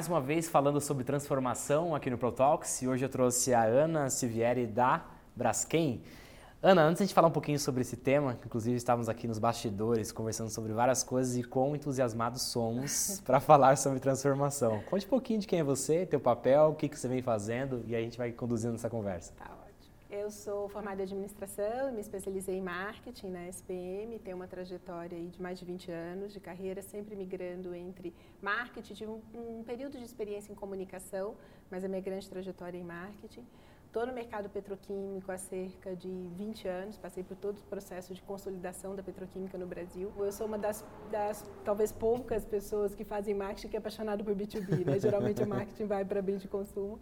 mais uma vez falando sobre transformação aqui no ProTalks e hoje eu trouxe a Ana Sivieri da Braskem. Ana, antes de falar um pouquinho sobre esse tema, inclusive estávamos aqui nos bastidores conversando sobre várias coisas e quão entusiasmados somos para falar sobre transformação. Conte um pouquinho de quem é você, teu papel, o que, que você vem fazendo e aí a gente vai conduzindo essa conversa. Tá. Eu sou formada em administração, me especializei em marketing na SPM, tenho uma trajetória de mais de 20 anos de carreira, sempre migrando entre marketing, tive um, um período de experiência em comunicação, mas a minha grande trajetória é em marketing. Estou no mercado petroquímico há cerca de 20 anos, passei por todo o processo de consolidação da petroquímica no Brasil. Eu sou uma das, das talvez poucas pessoas que fazem marketing que é apaixonado por B2B, né? Geralmente o marketing vai para bem de consumo,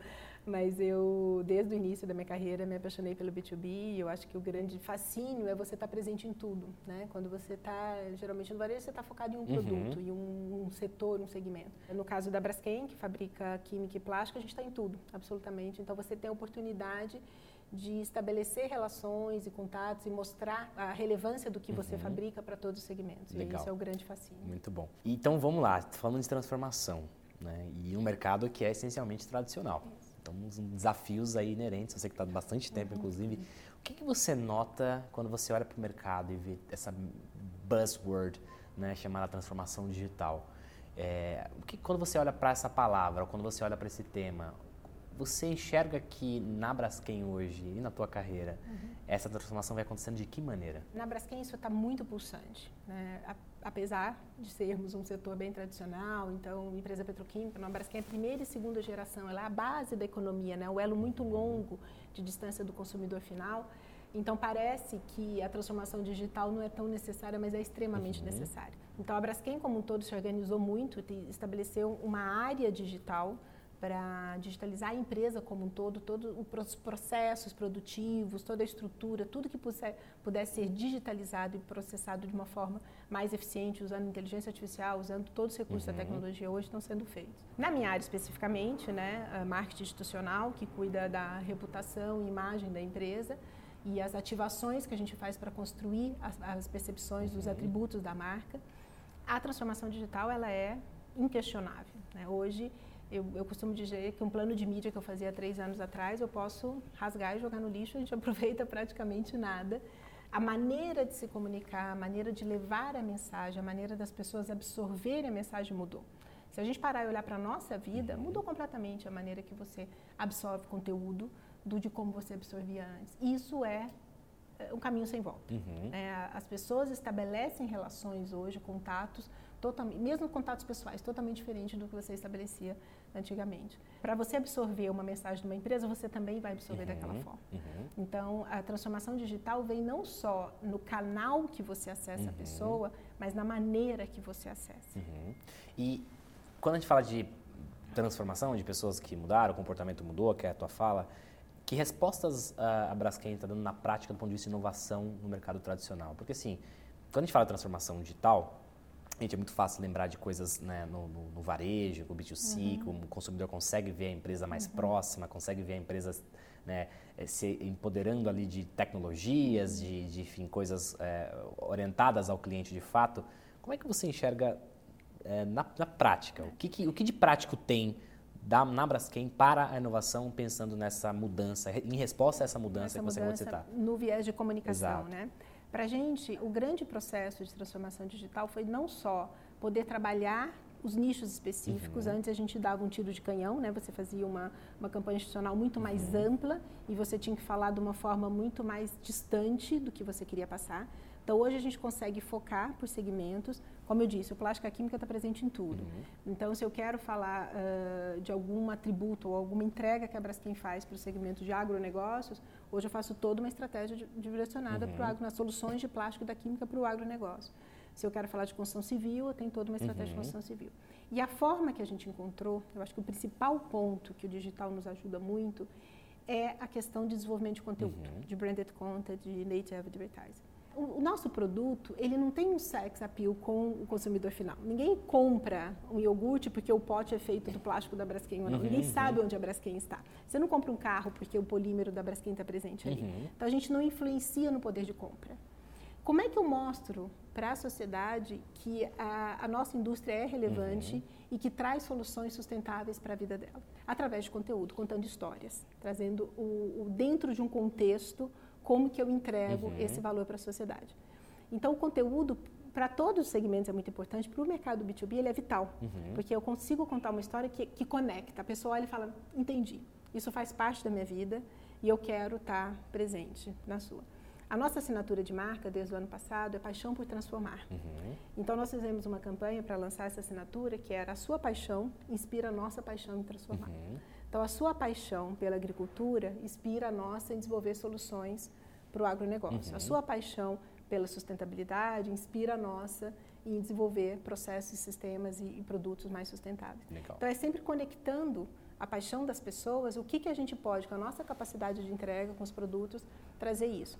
mas eu, desde o início da minha carreira, me apaixonei pelo B2B. Eu acho que o grande fascínio é você estar tá presente em tudo, né? Quando você está, geralmente no varejo, você está focado em um uhum. produto, em um, um, setor, um segmento. No caso da Braskem, que fabrica química e plástico, a gente está em tudo, absolutamente. Então você tem a oportunidade de estabelecer relações e contatos e mostrar a relevância do que você uhum. fabrica para todos os segmentos. Legal. E isso é o grande fascínio. Muito bom. Então vamos lá, falando de transformação, né? E um mercado que é essencialmente tradicional. Isso. Então, uns desafios aí inerentes, você que está há bastante tempo, uhum. inclusive. O que, que você nota quando você olha para o mercado e vê essa buzzword né, chamada transformação digital? É, o que, quando você olha para essa palavra, ou quando você olha para esse tema, você enxerga que na Braskem hoje e na tua carreira, uhum. essa transformação vai acontecendo de que maneira? Na Braskem isso está muito pulsante. Né? Apesar de sermos um setor bem tradicional, então empresa petroquímica, a Braskem é a primeira e segunda geração, ela é a base da economia, né? o elo muito longo de distância do consumidor final. Então parece que a transformação digital não é tão necessária, mas é extremamente uhum. necessária. Então a Braskem como um todo se organizou muito, estabeleceu uma área digital para digitalizar a empresa como um todo, todos os processos produtivos, toda a estrutura, tudo que pudesse ser digitalizado e processado de uma forma mais eficiente, usando inteligência artificial, usando todos os recursos uhum. da tecnologia hoje estão sendo feitos. Na minha área especificamente, né, marketing institucional, que cuida da reputação e imagem da empresa, e as ativações que a gente faz para construir as, as percepções dos uhum. atributos da marca, a transformação digital ela é inquestionável. Né? Hoje eu, eu, costumo dizer que um plano de mídia que eu fazia três anos atrás, eu posso rasgar e jogar no lixo, a gente aproveita praticamente nada. A maneira de se comunicar, a maneira de levar a mensagem, a maneira das pessoas absorverem a mensagem mudou. Se a gente parar e olhar para a nossa vida, mudou completamente a maneira que você absorve conteúdo do de como você absorvia antes. Isso é, é um caminho sem volta. Uhum. É, as pessoas estabelecem relações hoje, contatos, totalmente, mesmo contatos pessoais, totalmente diferentes do que você estabelecia antigamente. Para você absorver uma mensagem de uma empresa, você também vai absorver uhum, daquela forma. Uhum. Então, a transformação digital vem não só no canal que você acessa uhum. a pessoa, mas na maneira que você acessa. Uhum. E quando a gente fala de transformação, de pessoas que mudaram, o comportamento mudou, que é a tua fala, que respostas a Braskem está dando na prática do ponto de vista de inovação no mercado tradicional? Porque assim, quando a gente fala de transformação digital, Gente, é muito fácil lembrar de coisas né, no, no, no, varejo, no B2C, uhum. o consumidor consegue ver a empresa mais uhum. próxima, consegue ver a empresa né, eh, se empoderando ali de tecnologias, de, de enfim, coisas é, orientadas ao cliente de fato. Como é que você enxerga é, na, na, prática? O que, que, o que de prático tem da, na Braskem para a inovação pensando nessa mudança, em resposta a essa mudança essa que você acabou de citar? No viés de comunicação, Exato. né? Para a gente, o grande processo de transformação digital foi não só poder trabalhar os nichos específicos. Uhum. Antes a gente dava um tiro de canhão, né? Você fazia uma, uma campanha institucional muito mais uhum. ampla e você tinha que falar de uma forma muito mais distante do que você queria passar. Então hoje a gente consegue focar por segmentos. Como eu disse, o plástico e a química está presente em tudo. Uhum. Então se eu quero falar uh, de algum atributo ou alguma entrega que a Braskem faz para o segmento de agronegócios, hoje eu faço toda uma estratégia direcionada uhum. para nas soluções de plástico da química para o agronegócio. Se eu quero falar de construção civil, eu tenho toda uma estratégia uhum. de construção civil. E a forma que a gente encontrou, eu acho que o principal ponto que o digital nos ajuda muito é a questão de desenvolvimento de conteúdo, uhum. de branded content, de native advertising o, nosso produto, ele não tem um sex appeal com o consumidor final. Ninguém compra um iogurte porque o pote é feito do plástico da Braskem ou não. Uhum, Ninguém uhum. sabe onde a Braskem está. Você não compra um carro porque o polímero da Braskem está presente ali. Uhum. Então, a gente não influencia no poder de compra. Como é que eu mostro para a sociedade que a, a, nossa indústria é relevante uhum. e que traz soluções sustentáveis para a vida dela? Através de conteúdo, contando histórias, trazendo o, o dentro de um contexto como que eu entrego uhum. esse valor para a sociedade. Então, o conteúdo para todos os segmentos é muito importante. Para o mercado B2B, ele é vital, uhum. porque eu consigo contar uma história que, que conecta. A pessoa olha e fala: entendi, isso faz parte da minha vida e eu quero estar presente na sua. A nossa assinatura de marca, desde o ano passado, é Paixão por Transformar. Uhum. Então, nós fizemos uma campanha para lançar essa assinatura, que era A Sua Paixão Inspira a Nossa Paixão em Transformar. Uhum. Então, a sua paixão pela agricultura inspira a nossa em desenvolver soluções para o agronegócio. Uhum. A sua paixão pela sustentabilidade inspira a nossa em desenvolver processos, sistemas e, e produtos mais sustentáveis. Legal. Então, é sempre conectando a paixão das pessoas, o que, que a gente pode, com a nossa capacidade de entrega, com os produtos, trazer isso.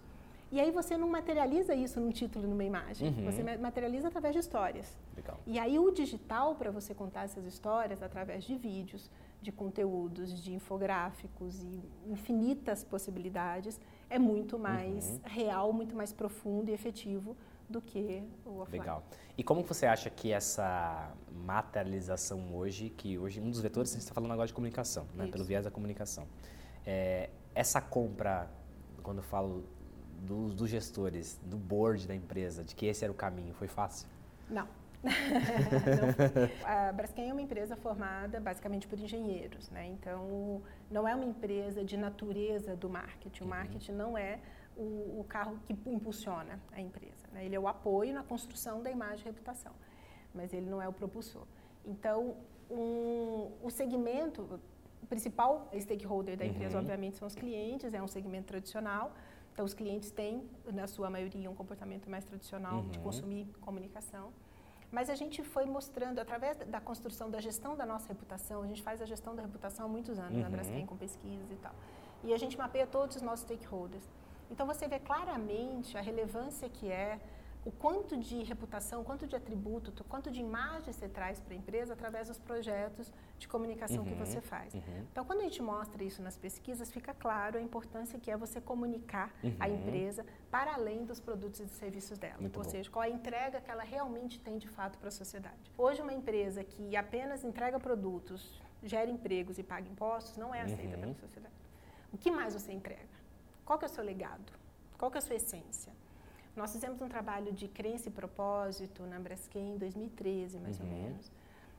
E aí você não materializa isso num título, numa imagem. Uhum. Você materializa através de histórias. Legal. E aí o digital, para você contar essas histórias, através de vídeos, de conteúdos, de infográficos e infinitas possibilidades, é muito mais uhum. real, muito mais profundo e efetivo do que o offline. Legal. E como você acha que essa materialização hoje, que hoje um dos vetores, você está falando agora de comunicação, né, pelo viés da comunicação, é, essa compra, quando eu falo dos, dos gestores, do board da empresa, de que esse era o caminho, foi fácil? Não. A Braskem é uma empresa formada basicamente por engenheiros, né? então não é uma empresa de natureza do marketing. O uhum. marketing não é o, o carro que impulsiona a empresa. Né? Ele é o apoio na construção da imagem e reputação, mas ele não é o propulsor. Então, um, o segmento o principal stakeholder da empresa, uhum. obviamente, são os clientes, é um segmento tradicional. Então, os clientes têm, na sua maioria, um comportamento mais tradicional uhum. de consumir comunicação. Mas a gente foi mostrando, através da construção da gestão da nossa reputação, a gente faz a gestão da reputação há muitos anos uhum. na Braskem, com pesquisas e tal. E a gente mapeia todos os nossos stakeholders. Então você vê claramente a relevância que é o quanto de reputação, quanto de atributo, quanto de imagem você traz para a empresa através dos projetos de comunicação uhum, que você faz. Uhum. Então, quando a gente mostra isso nas pesquisas, fica claro a importância que é você comunicar uhum. a empresa para além dos produtos e serviços dela. Muito Ou bom. seja, qual a entrega que ela realmente tem de fato para a sociedade. Hoje, uma empresa que apenas entrega produtos, gera empregos e paga impostos, não é aceita pela uhum. sociedade. O que mais você entrega? Qual que é o seu legado? Qual que é a sua essência? Nós fizemos um trabalho de crença e propósito na Braskem em 2013, mais uhum. ou menos.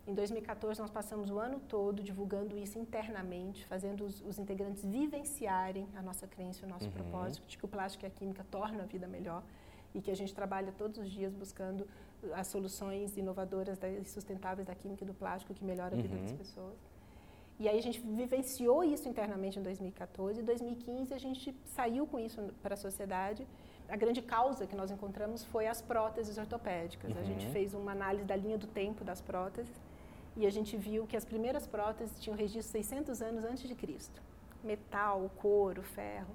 Em 2014, nós passamos o ano todo divulgando isso internamente, fazendo os, os integrantes vivenciarem a nossa crença e o nosso uhum. propósito, de que o plástico e a química tornam a vida melhor e que a gente trabalha todos os dias buscando as soluções inovadoras e sustentáveis da química e do plástico que melhoram a vida uhum. das pessoas. E aí a gente vivenciou isso internamente em 2014. Em 2015 a gente saiu com isso para a sociedade. A grande causa que nós encontramos foi as próteses ortopédicas. Uhum. A gente uhum. fez uma análise da linha do tempo das próteses e a gente viu que as primeiras próteses tinham registro 600 anos antes de Cristo. Metal, couro, ferro.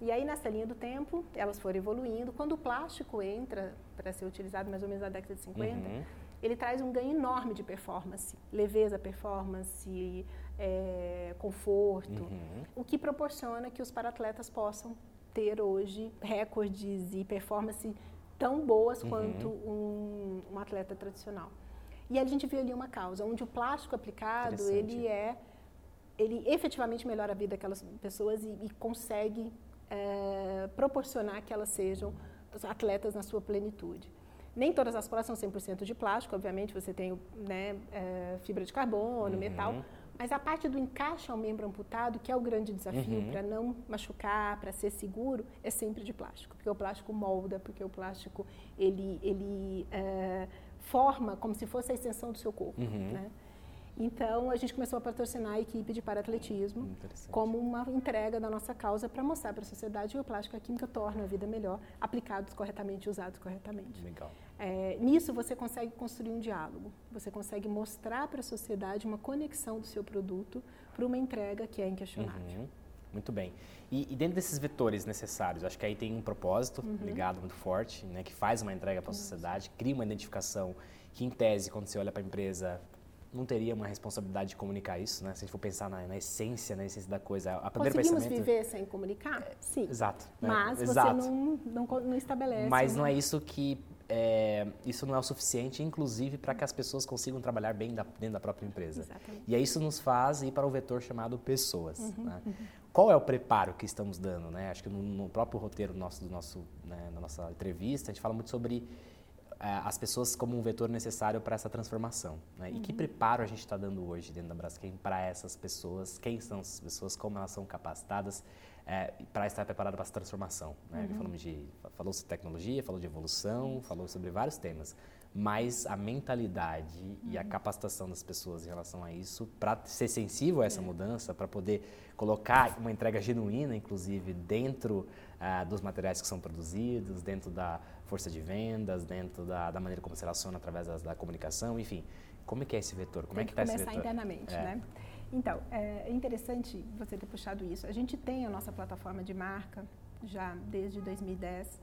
E aí nessa linha do tempo, elas foram evoluindo. Quando o plástico entra para ser utilizado mais ou menos na década de 50, uhum. ele traz um ganho enorme de performance, leveza, performance, é, conforto, uhum. o que proporciona que os paratletas possam ter hoje recordes e performance tão boas uhum. quanto um, um, atleta tradicional. E a gente viu ali uma causa, onde o plástico aplicado, ele é, ele efetivamente melhora a vida daquelas pessoas e, e consegue é, proporcionar que elas sejam atletas na sua plenitude. Nem todas as próteses são 100% de plástico, obviamente, você tem né, é, fibra de carbono, uhum. metal, mas a parte do encaixe ao membro amputado, que é o grande desafio uhum. para não machucar, para ser seguro, é sempre de plástico, porque o plástico molda, porque o plástico ele, ele é, forma como se fosse a extensão do seu corpo. Uhum. Né? Então, a gente começou a patrocinar a equipe de paratletismo como uma entrega da nossa causa para mostrar para a sociedade que o plástico e a química tornam a vida melhor, aplicados corretamente, usados corretamente. Legal. É, nisso, você consegue construir um diálogo. Você consegue mostrar para a sociedade uma conexão do seu produto para uma entrega que é inquestionável. Uhum. Muito bem. E, e, dentro desses vetores necessários, acho que aí tem um propósito uhum. ligado muito forte, né, que faz uma entrega para a sociedade, cria uma identificação que, em tese, quando você olha para a empresa, não teria uma responsabilidade de comunicar isso, né? Se a gente for pensar na, na essência, na essência da coisa, a Conseguimos pensamento... viver sem comunicar? Sim. Exato. Né? Mas Exato. você não, não, não estabelece. Mas não é isso que é, isso não é o suficiente, inclusive, para que as pessoas consigam trabalhar bem da, dentro da própria empresa. Exatamente. E aí isso nos faz ir para o vetor chamado pessoas. Uhum, né? uhum. Qual é o preparo que estamos dando? Né? Acho que no, no próprio roteiro nosso, do nosso, né, na nossa entrevista, a gente fala muito sobre é, as pessoas como um vetor necessário para essa transformação. Né? E que uhum. preparo a gente está dando hoje dentro da Braskem para essas pessoas? Quem são essas pessoas? Como elas são capacitadas é, para estar preparadas para essa transformação? Né? Uhum. Falamos de, falou sobre tecnologia, falou de evolução, falou sobre vários temas. Mas a mentalidade uhum. e a uhum. capacitação das pessoas em relação a isso, para ser sensível a essa é. mudança, para poder colocar uma entrega genuína, inclusive, dentro ah, dos materiais que são produzidos, dentro da força de vendas, dentro da, da maneira como se relaciona através da, da, comunicação, enfim. Como é que é esse vetor? Como tem é que está esse vetor? começar internamente, é. né? Então, é interessante você ter puxado isso. A gente tem a nossa plataforma de marca já desde 2010.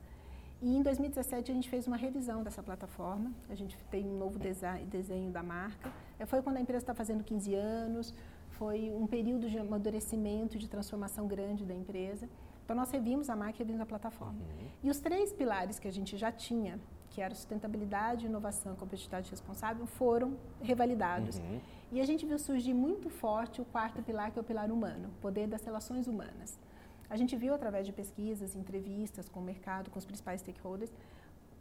E em 2017 a gente fez uma revisão dessa plataforma. A gente tem um novo desenho da marca. É, foi quando a empresa está fazendo 15 anos. Foi um período de amadurecimento, de transformação grande da empresa. Então, nós revimos a marca e revimos a plataforma. Uhum. E os três pilares que a gente já tinha, que era sustentabilidade, inovação competitividade responsável, foram revalidados. Uhum. E a gente viu surgir muito forte o quarto pilar, que é o pilar humano, o poder das relações humanas. A gente viu através de pesquisas, entrevistas com o mercado, com os principais stakeholders,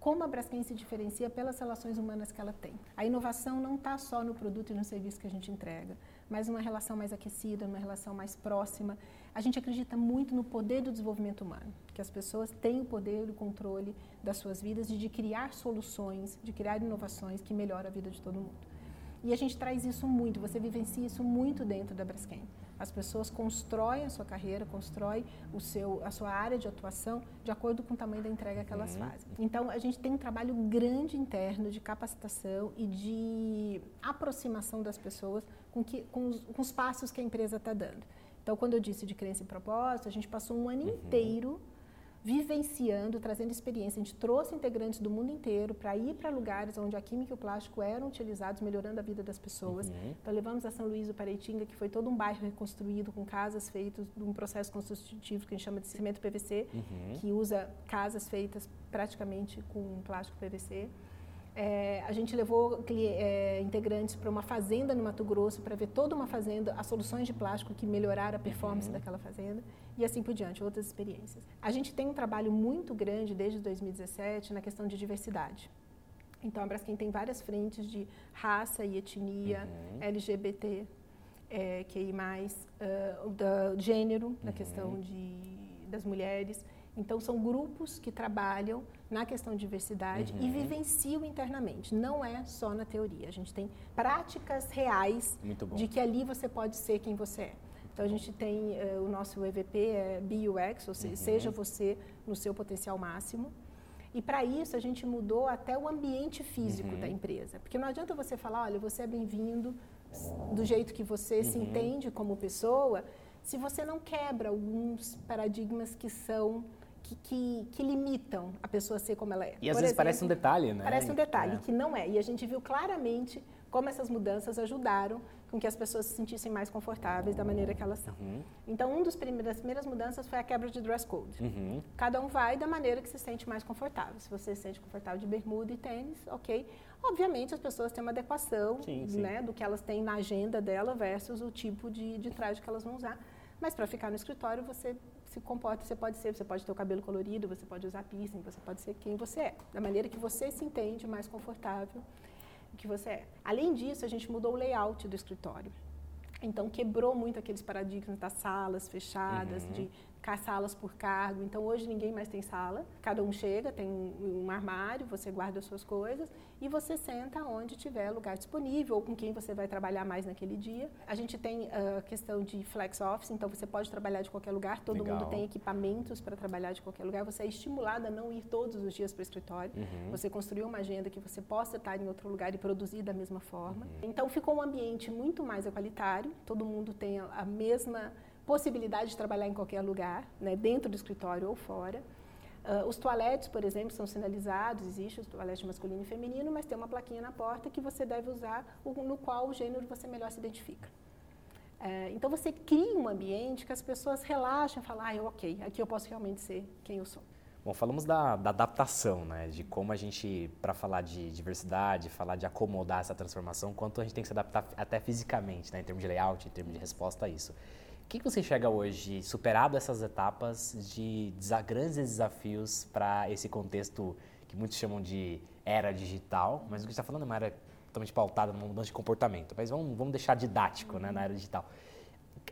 como a Braskem se diferencia pelas relações humanas que ela tem. A inovação não está só no produto e no serviço que a gente entrega, mas numa relação mais aquecida, numa relação mais próxima. A gente acredita muito no poder do desenvolvimento humano, que as pessoas têm o poder e o controle das suas vidas e de criar soluções, de criar inovações que melhoram a vida de todo mundo. E a gente traz isso muito, você vivencia isso muito dentro da Braskem. As pessoas constroem a sua carreira, constroem o seu, a sua área de atuação de acordo com o tamanho da entrega que elas uhum. fazem. Então, a gente tem um trabalho grande interno de capacitação e de aproximação das pessoas com, que, com, os, com os passos que a empresa está dando. Então, quando eu disse de crença e propósito, a gente passou um ano uhum. inteiro vivenciando, trazendo experiência. A gente trouxe integrantes do mundo inteiro para ir para lugares onde a química e o plástico eram utilizados, melhorando a vida das pessoas. Uhum. Então, levamos a São Luís do Pareitinga, que foi todo um bairro reconstruído com casas feitas num processo construtivo que a gente chama de cimento PVC, uhum. que usa casas feitas praticamente com plástico PVC. É, a gente levou é, integrantes para uma fazenda no Mato Grosso para ver toda uma fazenda, as soluções de plástico que melhoraram a performance uhum. daquela fazenda e assim por diante, outras experiências. A gente tem um trabalho muito grande desde 2017 na questão de diversidade. Então, a Braskem tem várias frentes de raça e etnia, uhum. LGBT, é, QI+, uh, da gênero, uhum. na questão de, das mulheres. Então, são grupos que trabalham na questão de diversidade uhum. e vivenciam internamente. Não é só na teoria. A gente tem práticas reais de que ali você pode ser quem você é. Então, a gente tem uh, o nosso EVP, é BUX, ou seja, uhum. seja você no seu potencial máximo. E para isso, a gente mudou até o ambiente físico uhum. da empresa. Porque não adianta você falar, olha, você é bem-vindo do jeito que você se uhum. entende como pessoa, se você não quebra alguns paradigmas que são que, que, que, limitam a pessoa a ser como ela é. E às Por vezes exemplo, parece um detalhe, né? Parece um detalhe, é. que não é. E a gente viu claramente como essas mudanças ajudaram com que as pessoas se sentissem mais confortáveis da maneira que elas são. Uhum. Então, uma das primeiras mudanças foi a quebra de dress code. Uhum. Cada um vai da maneira que se sente mais confortável. Se você se sente confortável de bermuda e tênis, ok. Obviamente, as pessoas têm uma adequação sim, sim. Né, do que elas têm na agenda dela versus o tipo de, de traje que elas vão usar. Mas para ficar no escritório, você se comporta, você pode ser, você pode ter o cabelo colorido, você pode usar piercing, você pode ser quem você é, da maneira que você se entende mais confortável que você é. Além disso, a gente mudou o layout do escritório. Então, quebrou muito aqueles paradigmas das salas fechadas, uhum. de salas por cargo. Então, hoje ninguém mais tem sala. Cada um chega, tem um, armário, você guarda as suas coisas e você senta onde tiver lugar disponível ou com quem você vai trabalhar mais naquele dia. A gente tem a uh, questão de flex office, então você pode trabalhar de qualquer lugar. Todo Legal. mundo tem equipamentos para trabalhar de qualquer lugar. Você é estimulado a não ir todos os dias para o escritório. Uhum. Você construiu uma agenda que você possa estar em outro lugar e produzir da mesma forma. Uhum. Então, ficou um ambiente muito mais equalitário. Todo mundo tem a mesma possibilidade de trabalhar em qualquer lugar, né, dentro do escritório ou fora. Uh, os toaletes, por exemplo, são sinalizados, existe o toalete masculino e feminino, mas tem uma plaquinha na porta que você deve usar, no qual o gênero você melhor se identifica. Uh, então você cria um ambiente que as pessoas relaxam falam, ah, ok, aqui eu posso realmente ser quem eu sou. Bom, falamos da, da adaptação, né? De como a gente, para falar de diversidade, falar de acomodar essa transformação, quanto a gente tem que se adaptar até fisicamente, né? Em termos de layout, em termos de resposta a isso. Que, que você chega hoje, superado essas etapas, de grandes desafios para esse contexto que muitos chamam de era digital, mas o que gente está falando é uma era totalmente pautada numa mudança de comportamento. Mas vamos, vamos deixar didático né, na era digital.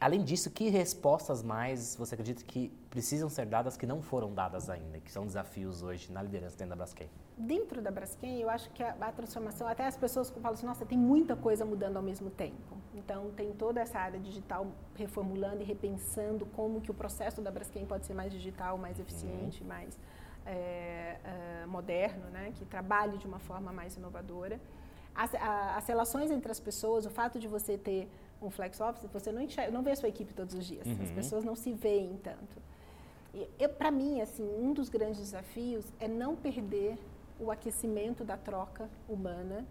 Além disso, que respostas mais você acredita que precisam ser dadas que não foram dadas ainda, que são desafios hoje na liderança dentro da Braskem? Dentro da Braskem, eu acho que a, a transformação, até as pessoas falam assim, nossa, tem muita coisa mudando ao mesmo tempo. Então, tem toda essa área digital reformulando e repensando como que o processo da Braskem pode ser mais digital, mais uhum. eficiente, uhum. mais é, é, moderno, né? que trabalhe de uma forma mais inovadora. As, a, as relações entre as pessoas, o fato de você ter um flex office, você não, enxerga, não vê a sua equipe todos os dias. Uhum. As pessoas não se veem tanto. Para mim, assim, um dos grandes desafios é não perder o aquecimento da troca humana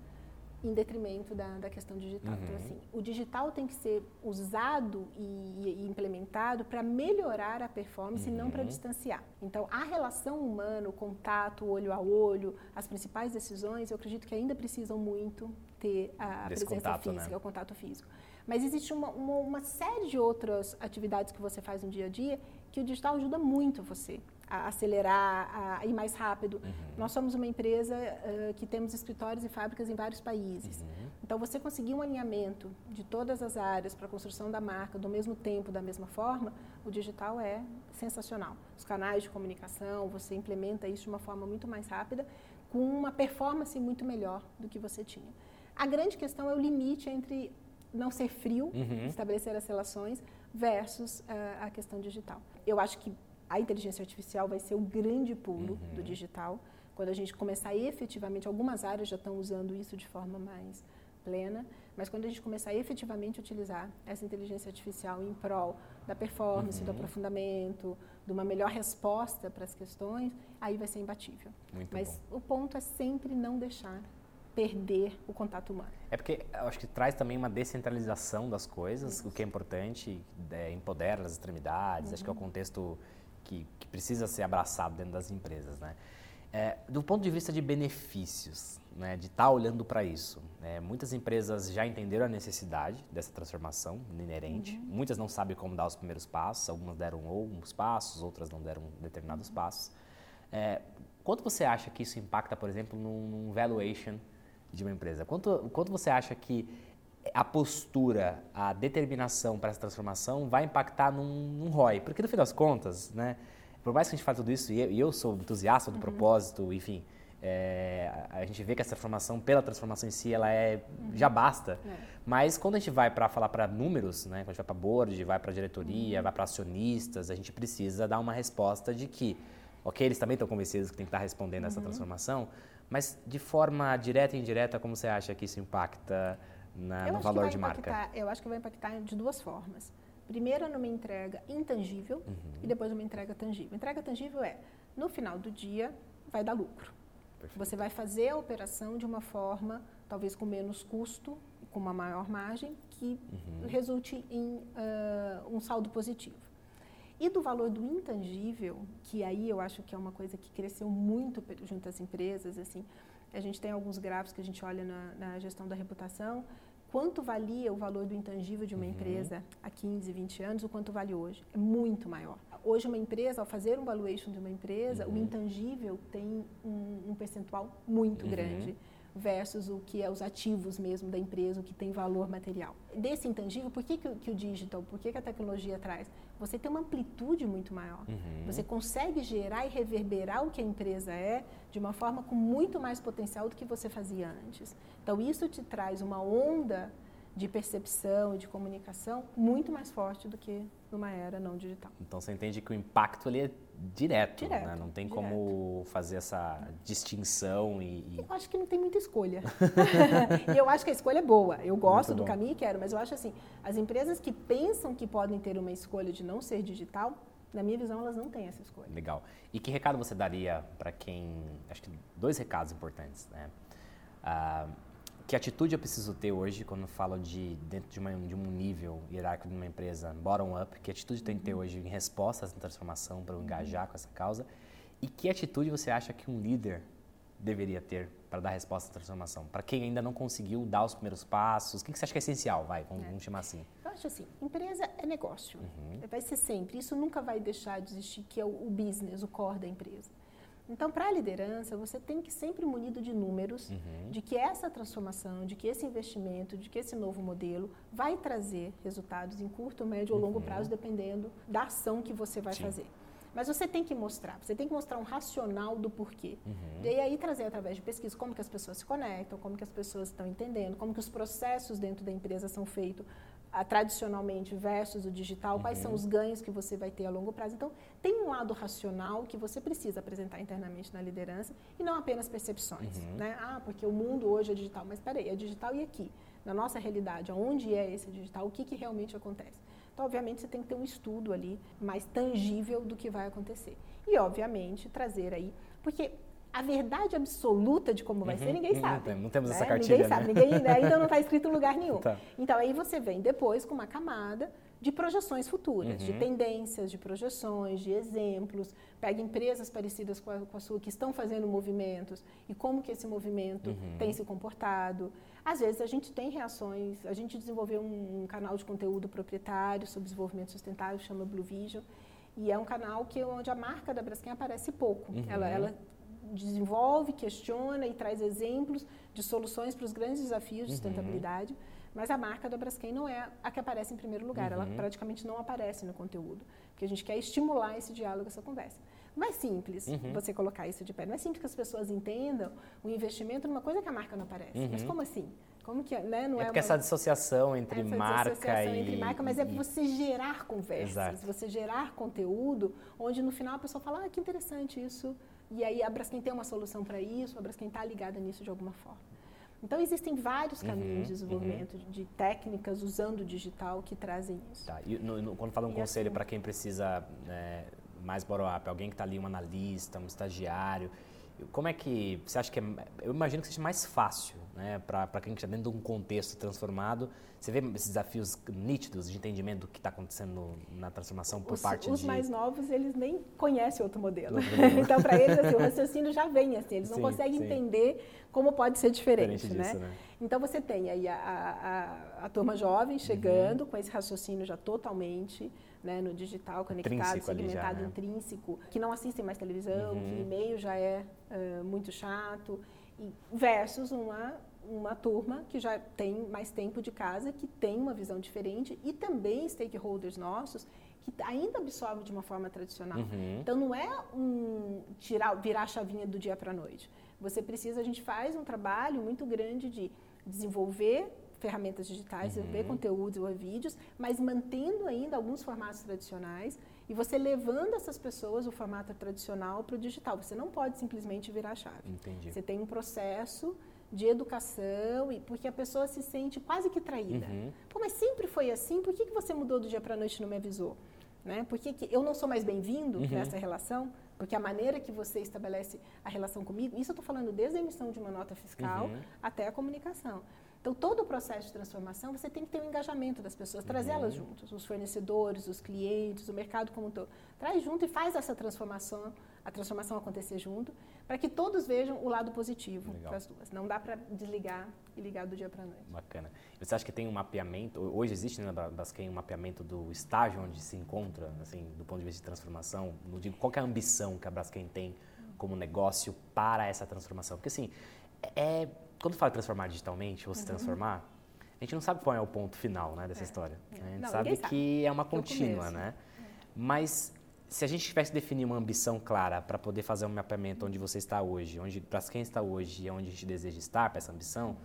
em detrimento da, da questão digital. Então, uhum. Então, assim, o digital tem que ser usado e, e implementado para melhorar a performance uhum. e não para distanciar. Então, a relação humana, o contato, olho a olho, as principais decisões, eu acredito que ainda precisam muito ter a Desse presença contato, física, né? o contato físico. Mas existe uma, uma, uma, série de outras atividades que você faz no dia a dia que o digital ajuda muito você a acelerar, a ir mais rápido. Uhum. Nós somos uma empresa uh, que temos escritórios e fábricas em vários países. Uhum. Então, você conseguir um alinhamento de todas as áreas para a construção da marca do mesmo tempo, da mesma forma, o digital é sensacional. Os canais de comunicação, você implementa isso de uma forma muito mais rápida, com uma performance muito melhor do que você tinha. A grande questão é o limite entre não ser frio, uhum. estabelecer as relações, versus uh, a questão digital. Eu acho que a inteligência artificial vai ser o grande pulo uhum. do digital. Quando a gente começar efetivamente, algumas áreas já estão usando isso de forma mais plena, mas quando a gente começar efetivamente a utilizar essa inteligência artificial em prol da performance, uhum. do aprofundamento, de uma melhor resposta para as questões, aí vai ser imbatível. Muito mas bom. o ponto é sempre não deixar perder o contato humano. É porque eu acho que traz também uma descentralização das coisas, Isso. o que é importante, é, empodera as extremidades, uhum. acho que é o uhum. contexto que, que, precisa ser abraçado dentro das empresas. Né? É, do ponto de vista de benefícios, né, de estar tá olhando para isso, é, muitas empresas já entenderam a necessidade dessa transformação inerente, uhum. muitas não sabem como dar os primeiros passos, algumas deram alguns passos, outras não deram determinados uhum. passos. É, quanto você acha que isso impacta, por exemplo, num valuation de uma empresa? Quanto, quanto você acha que a postura, a determinação para essa transformação vai impactar num, num ROI? Porque no fim das contas, né, por mais que a gente fale tudo isso, e eu, e eu sou entusiasta do uhum. propósito, enfim, é, a gente vê que essa transformação, pela transformação em si, ela é uhum. já basta. É. Mas quando a gente vai para falar para números, né, quando a gente vai para board, vai para diretoria, uhum. vai para acionistas, a gente precisa dar uma resposta de que, ok, eles também estão convencidos que tem que estar tá respondendo essa uhum. transformação, mas de forma direta e indireta, como você acha que isso impacta na, no valor de marca? Eu acho que vai impactar de duas formas. Primeiro, numa entrega intangível uhum. e depois numa entrega tangível. Entrega tangível é, no final do dia, vai dar lucro. Perfeito. Você vai fazer a operação de uma forma, talvez com menos custo, com uma maior margem, que uhum. resulte em uh, um saldo positivo. E do valor do intangível, que aí eu acho que é uma coisa que cresceu muito junto às empresas, assim, a gente tem alguns gráficos que a gente olha na, na gestão da reputação, quanto valia o valor do intangível de uma uhum. empresa há 15, 20 anos, o quanto vale hoje. É muito maior. Hoje, uma empresa, ao fazer um valuation de uma empresa, uhum. o intangível tem um, um percentual muito uhum. grande versus o que é os ativos mesmo da empresa, o que tem valor material. Desse intangível, por que, que, que o digital, por que, que a tecnologia traz? Você tem uma amplitude muito maior. Uhum. Você consegue gerar e reverberar o que a empresa é de uma forma com muito mais potencial do que você fazia antes. Então, isso te traz uma onda de percepção e de comunicação muito mais forte do que numa era não digital. Então você entende que o impacto ali é direto, direto né? não tem direto. como fazer essa distinção e, e, Eu acho que não tem muita escolha. e eu acho que a escolha é boa. Eu gosto do caminho e quero, mas eu acho assim, as empresas que pensam que podem ter uma escolha de não ser digital, Na minha visão, elas não têm essa escolha. Legal. E que recado você daria para quem. Acho que dois recados importantes, né? Ah, que atitude eu preciso ter hoje quando falo de dentro de, uma, de um nível hierárquico de uma empresa bottom-up? Que atitude tem que ter hoje em resposta a essa transformação para eu engajar com essa causa? E que atitude você acha que um líder deveria ter para dar resposta à transformação? Para quem ainda não conseguiu dar os primeiros passos, o que você acha que é essencial? Vai, vamos, é. vamos chamar assim. Eu acho assim, empresa é negócio. Uhum. Vai ser sempre. Isso nunca vai deixar de existir, que é o, o business, o core da empresa. Então, para a liderança, você tem que sempre munido de números, uhum. de que essa transformação, de que esse investimento, de que esse novo modelo vai trazer resultados em curto, médio ou longo uhum. prazo, dependendo da ação que você vai Sim. fazer. Mas você tem que mostrar, você tem que mostrar um racional do porquê. Uhum. E aí trazer através de pesquisa como que as pessoas se conectam, como que as pessoas estão entendendo, como que os processos dentro da empresa são feitos a, tradicionalmente versus o digital, uhum. quais são uhum. os ganhos que você vai ter a longo prazo. Então, tem um lado racional que você precisa apresentar internamente na liderança e não apenas percepções. Uhum. Né? Ah, porque o mundo hoje é digital. Mas peraí, é digital e aqui? Na nossa realidade, onde é esse digital? O que, que realmente acontece? Então, obviamente, você tem que ter um estudo ali mais tangível do que vai acontecer. E, obviamente, trazer aí, porque a verdade absoluta de como vai uhum, ser, ninguém uhum, sabe. Não temos né? essa cartilha, Ninguém né? sabe, ninguém, né? ainda não está escrito em lugar nenhum. Tá. Então, aí você vem depois com uma camada de projeções futuras, uhum. de tendências, de projeções, de exemplos. Pega empresas parecidas com a, com a, sua que estão fazendo movimentos e como que esse movimento uhum. tem se comportado. Às vezes a gente tem reações, a gente desenvolveu um, um canal de conteúdo proprietário sobre desenvolvimento sustentável, chama Blue Vision, e é um canal que onde a marca da Braskem aparece pouco. Uhum. Ela, ela desenvolve, questiona e traz exemplos de soluções para os grandes desafios de uhum. sustentabilidade. Mas a marca da Braskem não é a que aparece em primeiro lugar, uhum. ela praticamente não aparece no conteúdo, porque a gente quer estimular esse diálogo, essa conversa. Mais simples uhum. você colocar isso de pé. Não é simples que as pessoas entendam o investimento numa coisa que a marca não aparece. Uhum. Mas como assim? Como que é, né? Não é, é porque uma... essa dissociação entre essa marca dissociação e... entre marca, mas é você gerar conversas, Exato. você gerar conteúdo, onde no final a pessoa fala, ah, que interessante isso. E aí a Braskem tem uma solução para isso, a Braskem está ligada nisso de alguma forma. Então, existem vários caminhos uhum, de desenvolvimento uhum. de técnicas usando o digital que trazem isso. Tá. E no, no, quando fala um e conselho assim, para quem precisa né, mais bottom-up, alguém que está ali, um analista, um estagiário, como é que você acha que é, eu imagino que seja mais fácil, né, para quem está dentro de um contexto transformado, você vê esses desafios nítidos de entendimento do que está acontecendo na transformação por os, parte os de... Os mais novos, eles nem conhecem outro modelo. Outro modelo. então, para eles, assim, o raciocínio já vem assim, eles sim, não conseguem sim. entender como pode ser diferente, diferente né? Disso, né? Então, você tem aí a, a, a turma jovem chegando uhum. com esse raciocínio já totalmente né, no digital, conectado, intrínseco segmentado, já, né? intrínseco, que não assistem mais televisão, uhum. que e-mail já é uh, muito chato, e versus uma uma turma que já tem mais tempo de casa, que tem uma visão diferente e também stakeholders nossos que ainda absorvem de uma forma tradicional. Uhum. Então não é um tirar, virar a chavinha do dia para a noite. Você precisa, a gente faz um trabalho muito grande de desenvolver ferramentas digitais, uhum. ver conteúdos ou vídeos, mas mantendo ainda alguns formatos tradicionais e você levando essas pessoas o formato tradicional para o digital. Você não pode simplesmente virar a chave. Entendi. Você tem um processo de educação e porque a pessoa se sente quase que traída. Uhum. Pô, mas sempre foi assim, por que, que você mudou do dia para a noite e não me avisou? Né? Por que, que eu não sou mais bem-vindo uhum. nessa relação? Porque a maneira que você estabelece a relação comigo, isso eu estou falando desde a emissão de uma nota fiscal uhum. até a comunicação. Então, todo o processo de transformação, você tem que ter o um engajamento das pessoas, trazê-las uhum. juntos, os fornecedores, os clientes, o mercado como um todo. Traz junto e faz essa transformação, a transformação acontecer junto, para que todos vejam o lado positivo das duas. Não dá para desligar e ligar do dia para a noite. Bacana. Você acha que tem um mapeamento, hoje existe na né, Basquem um mapeamento do estágio onde se encontra, assim, do ponto de vista de transformação? Não digo, qual é a ambição que a Braskem tem como negócio para essa transformação? Porque, assim, é quando fala transformar digitalmente ou se uhum. transformar, a gente não sabe qual é o ponto final né, dessa é. história. É. A gente não, sabe, sabe que é uma contínua, né? É. Mas se a gente tivesse definir uma ambição clara para poder fazer um mapeamento onde você está hoje, onde para quem está hoje e onde a gente deseja estar para essa ambição, uhum.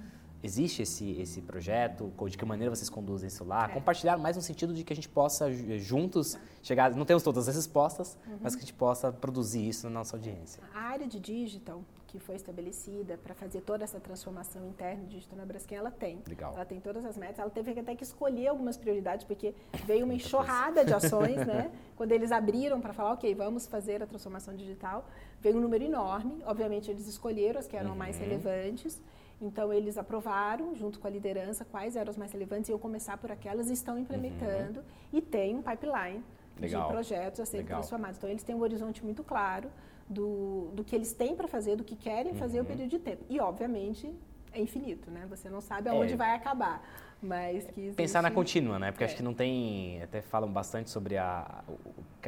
existe esse, esse projeto? De que maneira vocês conduzem isso lá? É. Compartilhar mais no sentido de que a gente possa juntos chegar, não temos todas as respostas, uhum. mas que a gente possa produzir isso na nossa audiência. A área de digital que foi estabelecida para fazer toda essa transformação interna digital na Braskem, ela tem. Legal. Ela tem todas as metas. Ela teve até que escolher algumas prioridades, porque veio uma enxurrada de ações, né? Quando eles abriram para falar, ok, vamos fazer a transformação digital, veio um número enorme. Obviamente, eles escolheram as que eram uhum. mais relevantes. Então, eles aprovaram, junto com a liderança, quais eram as mais relevantes, e eu começar por aquelas, estão implementando, uhum. e tem um pipeline Legal. de projetos a serem transformados. Então, eles têm um horizonte muito claro do, do que eles têm para fazer, do que querem uhum. fazer o período de tempo. E, obviamente, é infinito, né? Você não sabe aonde é. vai acabar. Mas que existe... Pensar na contínua, né? Porque é. acho que não tem. Até falam bastante sobre a,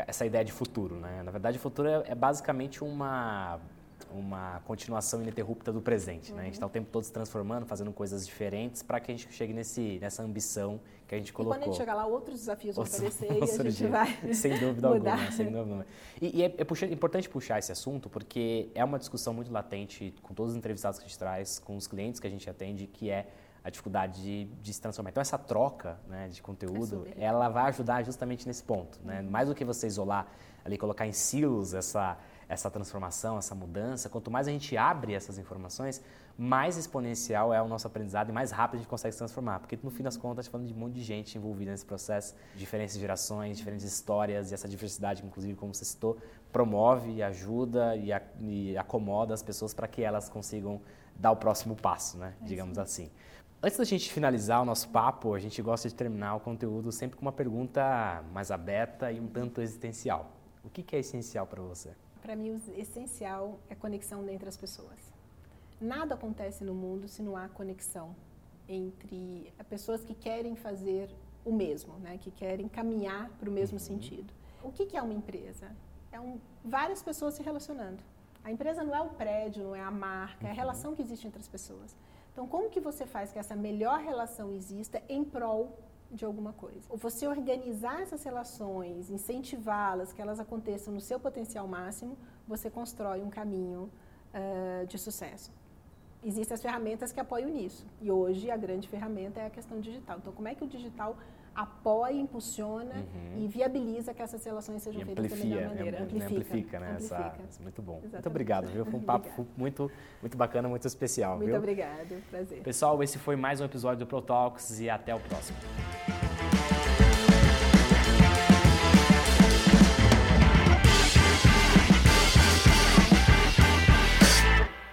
essa ideia de futuro, né? Na verdade, o futuro é, é basicamente uma uma continuação ininterrupta do presente. Uhum. Né? A gente está o tempo todo se transformando, fazendo coisas diferentes para que a gente chegue nesse, nessa ambição que a gente colocou. E quando a gente chegar lá, outros desafios vão aparecer e a gente vai Sem dúvida mudar. alguma. Sem dúvida alguma. E, e é, é importante puxar esse assunto porque é uma discussão muito latente com todos os entrevistados que a gente traz, com os clientes que a gente atende, que é a dificuldade de, de, se transformar. Então, essa troca né, de conteúdo, é ela vai ajudar justamente nesse ponto. Né? Mais do que você isolar ali, colocar em silos essa essa transformação, essa mudança, quanto mais a gente abre essas informações, mais exponencial é o nosso aprendizado e mais rápido a gente consegue se transformar. Porque no fim das contas, está falando de um monte de gente envolvida nesse processo, diferentes gerações, diferentes histórias e essa diversidade, inclusive, como você citou, promove, ajuda e, a, e acomoda as pessoas para que elas consigam dar o próximo passo, né? É digamos assim. Antes da gente finalizar o nosso papo, a gente gosta de terminar o conteúdo sempre com uma pergunta mais aberta e um tanto existencial. O que é essencial para você? Para mim, o essencial é a conexão entre as pessoas. Nada acontece no mundo se não há conexão entre pessoas que querem fazer o mesmo, né? que querem caminhar para o mesmo uhum. sentido. O que, que, é uma empresa? É um, várias pessoas se relacionando. A empresa não é o prédio, não é a marca, é a uhum. relação que existe entre as pessoas. Então, como que você faz que essa melhor relação exista em prol de alguma coisa. Você organizar essas relações, incentivá-las, que elas aconteçam no seu potencial máximo, você constrói um caminho uh, de sucesso. Existem as ferramentas que apoiam nisso. E hoje a grande ferramenta é a questão digital. Então, como é que o digital apoia, impulsiona uhum. e viabiliza que essas relações sejam e feitas da melhor maneira. Amplifica, amplifica, né? Amplifica. Essa, muito bom. Exatamente. Muito obrigado, viu? Foi um papo muito, muito bacana, muito especial. Muito viu? obrigado, prazer. Pessoal, esse foi mais um episódio do Pro Talks e até o próximo.